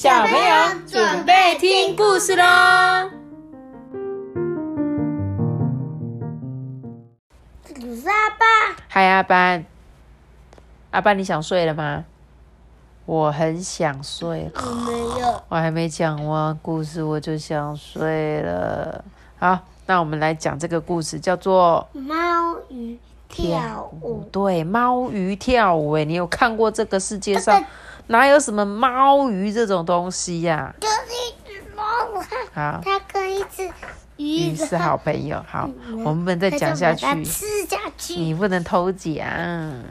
小朋友准备听故事喽！这是阿爸，嗨，阿班，阿班，你想睡了吗？我很想睡，我没有。我还没讲完故事我就想睡了。好，那我们来讲这个故事，叫做猫鱼跳舞。对，猫鱼跳舞。哎，你有看过这个世界上哪有什么猫鱼这种东西呀、就是一只猫，好，它跟一只鱼鱼是好朋友。好，我们不能再讲下去吃下去，你不能偷讲。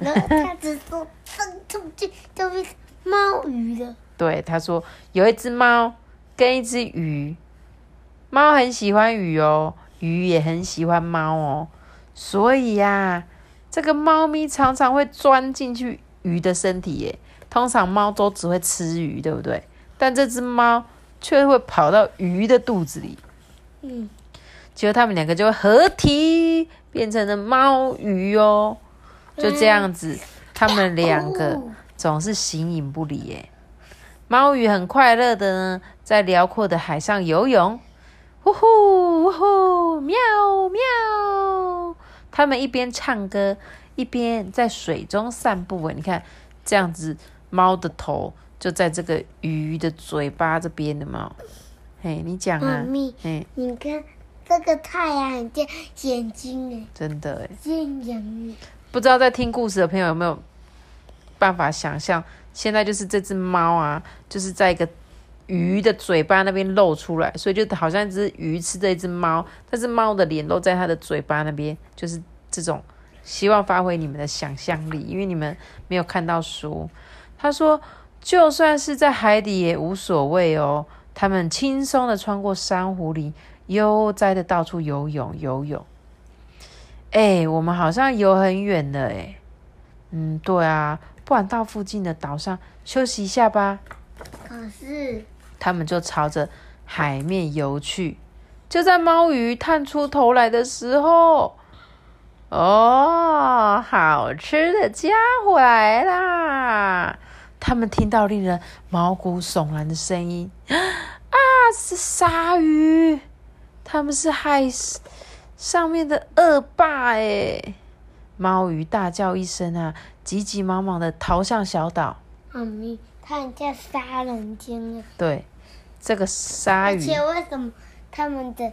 然后它只说扔出去就是猫鱼了。对，他说有一只猫跟一只鱼，猫很喜欢鱼哦，鱼也很喜欢猫哦，所以呀、这个猫咪常常会钻进去鱼的身体耶。通常猫都只会吃鱼，对不对？但这只猫却会跑到鱼的肚子里，嗯，结果它们两个就会合体变成了猫鱼哦。就这样子，它们两个。总是形影不离耶。猫鱼很快乐的呢，在辽阔的海上游泳，呼呼呼呼，喵喵。它们一边唱歌，一边在水中散步。哎，你看这样子，猫的头就在这个鱼的嘴巴这边的嘛。嘿，你讲啊妈，咪，嘿，你看这个太阳很像眼睛哎，真的哎。不知道在听故事的朋友有没有办法想象，现在就是这只猫啊，就是在一个鱼的嘴巴那边露出来，所以就好像一只鱼吃这一只猫，但是猫的脸露在它的嘴巴那边，就是这种。希望发挥你们的想象力，因为你们没有看到书。他说，就算是在海底也无所谓哦，他们轻松的穿过珊瑚林，悠哉的到处游泳游泳。哎、我们好像游很远了哎。嗯，对啊，不然到附近的岛上休息一下吧。可是他们就朝着海面游去。就在猫鱼探出头来的时候，哦，好吃的家伙来啦！他们听到令人毛骨悚然的声音，啊，是鲨鱼！他们是海上面的恶霸哎！猫鱼大叫一声啊，急急忙忙的逃向小岛。妈咪，它很像杀人鲸啊。对，这个鲨鱼，而且为什么他们的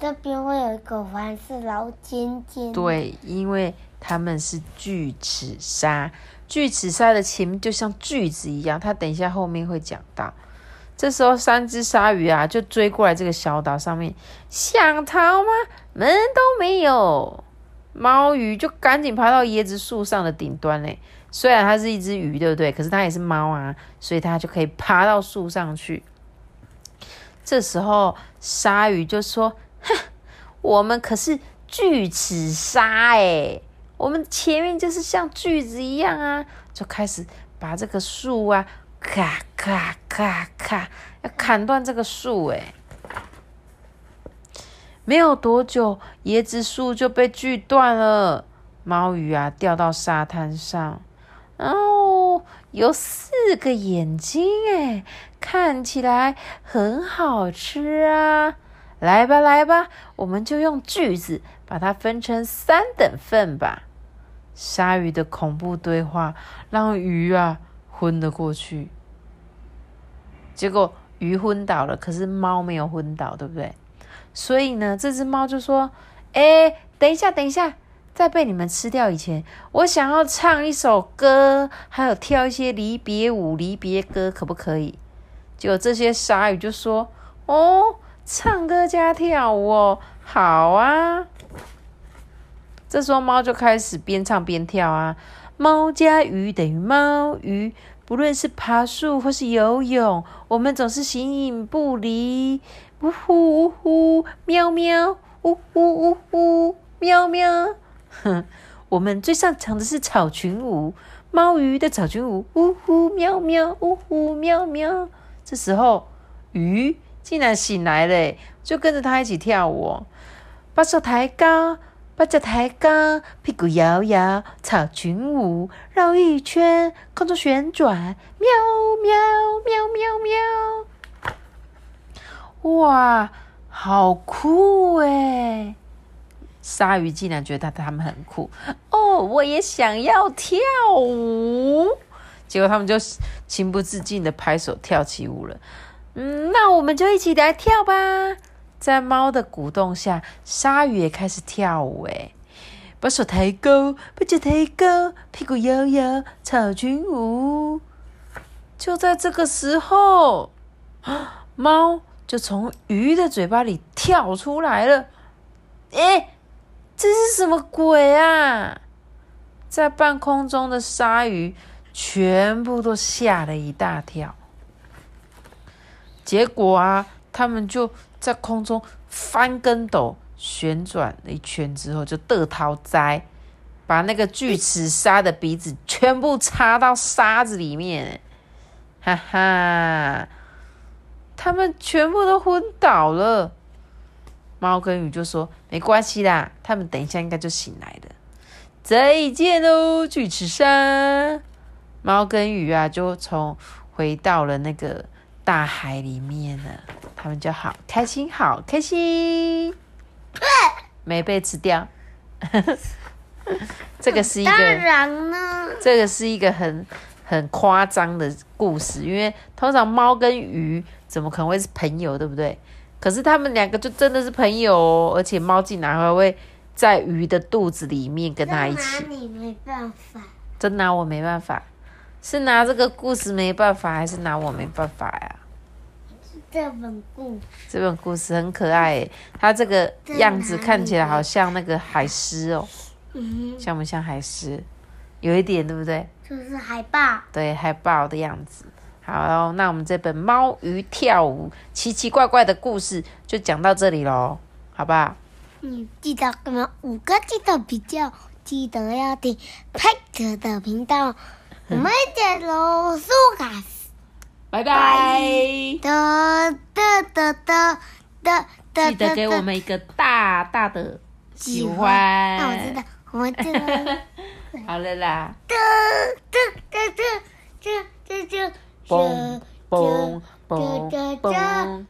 这边会有一个环是老尖尖？，对，因为他们是巨齿鲨，巨齿鲨的前面就像锯子一样，它等一下后面会讲到。这时候，三只鲨鱼啊就追过来这个小岛上面，想逃吗？门都没有。猫鱼就赶紧爬到椰子树上的顶端嘞。虽然它是一只鱼，对不对？可是它也是猫啊，所以它就可以爬到树上去。这时候，鲨鱼就说：“哼，我们可是巨齿鲨哎，我们前面就是像锯子一样啊，就开始把这个树啊，咔咔咔咔，要砍断这个树哎。没有多久，椰子树就被锯断了，猫鱼啊掉到沙滩上，哦，有四个眼睛哎，看起来很好吃啊。来吧，来吧，我们就用锯子把它分成三等份吧。鲨鱼的恐怖对话让鱼啊昏了过去。结果鱼昏倒了，可是猫没有昏倒，对不对？所以呢，这只猫就说：“哎，等一下，等一下，在被你们吃掉以前，我想要唱一首歌，还有跳一些离别舞、离别歌，可不可以？”结果这些鲨鱼就说：“哦。”唱歌加跳舞哦，好啊！这时候猫就开始边唱边跳啊。猫加鱼等于猫鱼，不论是爬树或是游泳，我们总是形影不离。呜呼呜呼，喵喵，呜呼呜呼，喵喵。哼，我们最擅长的是草裙舞，猫鱼的草裙舞，呜呼喵喵，呜呼喵喵。这时候鱼。竟然醒来了，就跟着它一起跳舞、把手抬高，把脚抬高，屁股摇摇，草裙舞，绕一圈，空中旋转，喵喵喵喵喵。哇，好酷哎！鲨鱼竟然觉得他们很酷哦，我也想要跳舞。结果他们就情不自禁的拍手跳起舞了。嗯，那我们就一起来跳吧。在猫的鼓动下，鲨鱼也开始跳舞。哎，把手抬高，把脚抬高，屁股摇摇，草裙舞。就在这个时候，猫就从鱼的嘴巴里跳出来了。哎！这是什么鬼啊！在半空中的鲨鱼全部都吓了一大跳。结果啊，他们就在空中翻跟斗、旋转了一圈之后，就得逃灾，把那个巨齿鲨的鼻子全部插到沙子里面。哈哈，他们全部都昏倒了。猫跟鱼就说：“没关系啦，他们等一下应该就醒来了。”再见喽，巨齿鲨！猫跟鱼啊，就从回到了那个大海里面了。他们就好开心，好开心，没被吃掉。这个是一个，当然呢，这个是一个很很夸张的故事，因为通常猫跟鱼怎么可能会是朋友，对不对？可是他们两个就真的是朋友哦，而且猫竟然还会在鱼的肚子里面跟他一起。你没办法，真拿我没办法，是拿这个故事没办法，还是拿我没办法呀？这本故这本故事很可爱，它这个样子看起来好像那个海狮哦，嗯，像不像海狮？有一点，对不对？就是海豹。对，海豹的样子。好，那我们这本猫鱼跳舞奇奇怪怪的故事就讲到这里喽，好不好？你记得我们五个记得比较，记得要听派特的频道。我们见喽，苏卡斯，拜拜。的的的的的的，记得给我们一个大大的喜欢。那我知道，我们知道。好了啦。的的的的的的的。嘣嘣嘣嘣。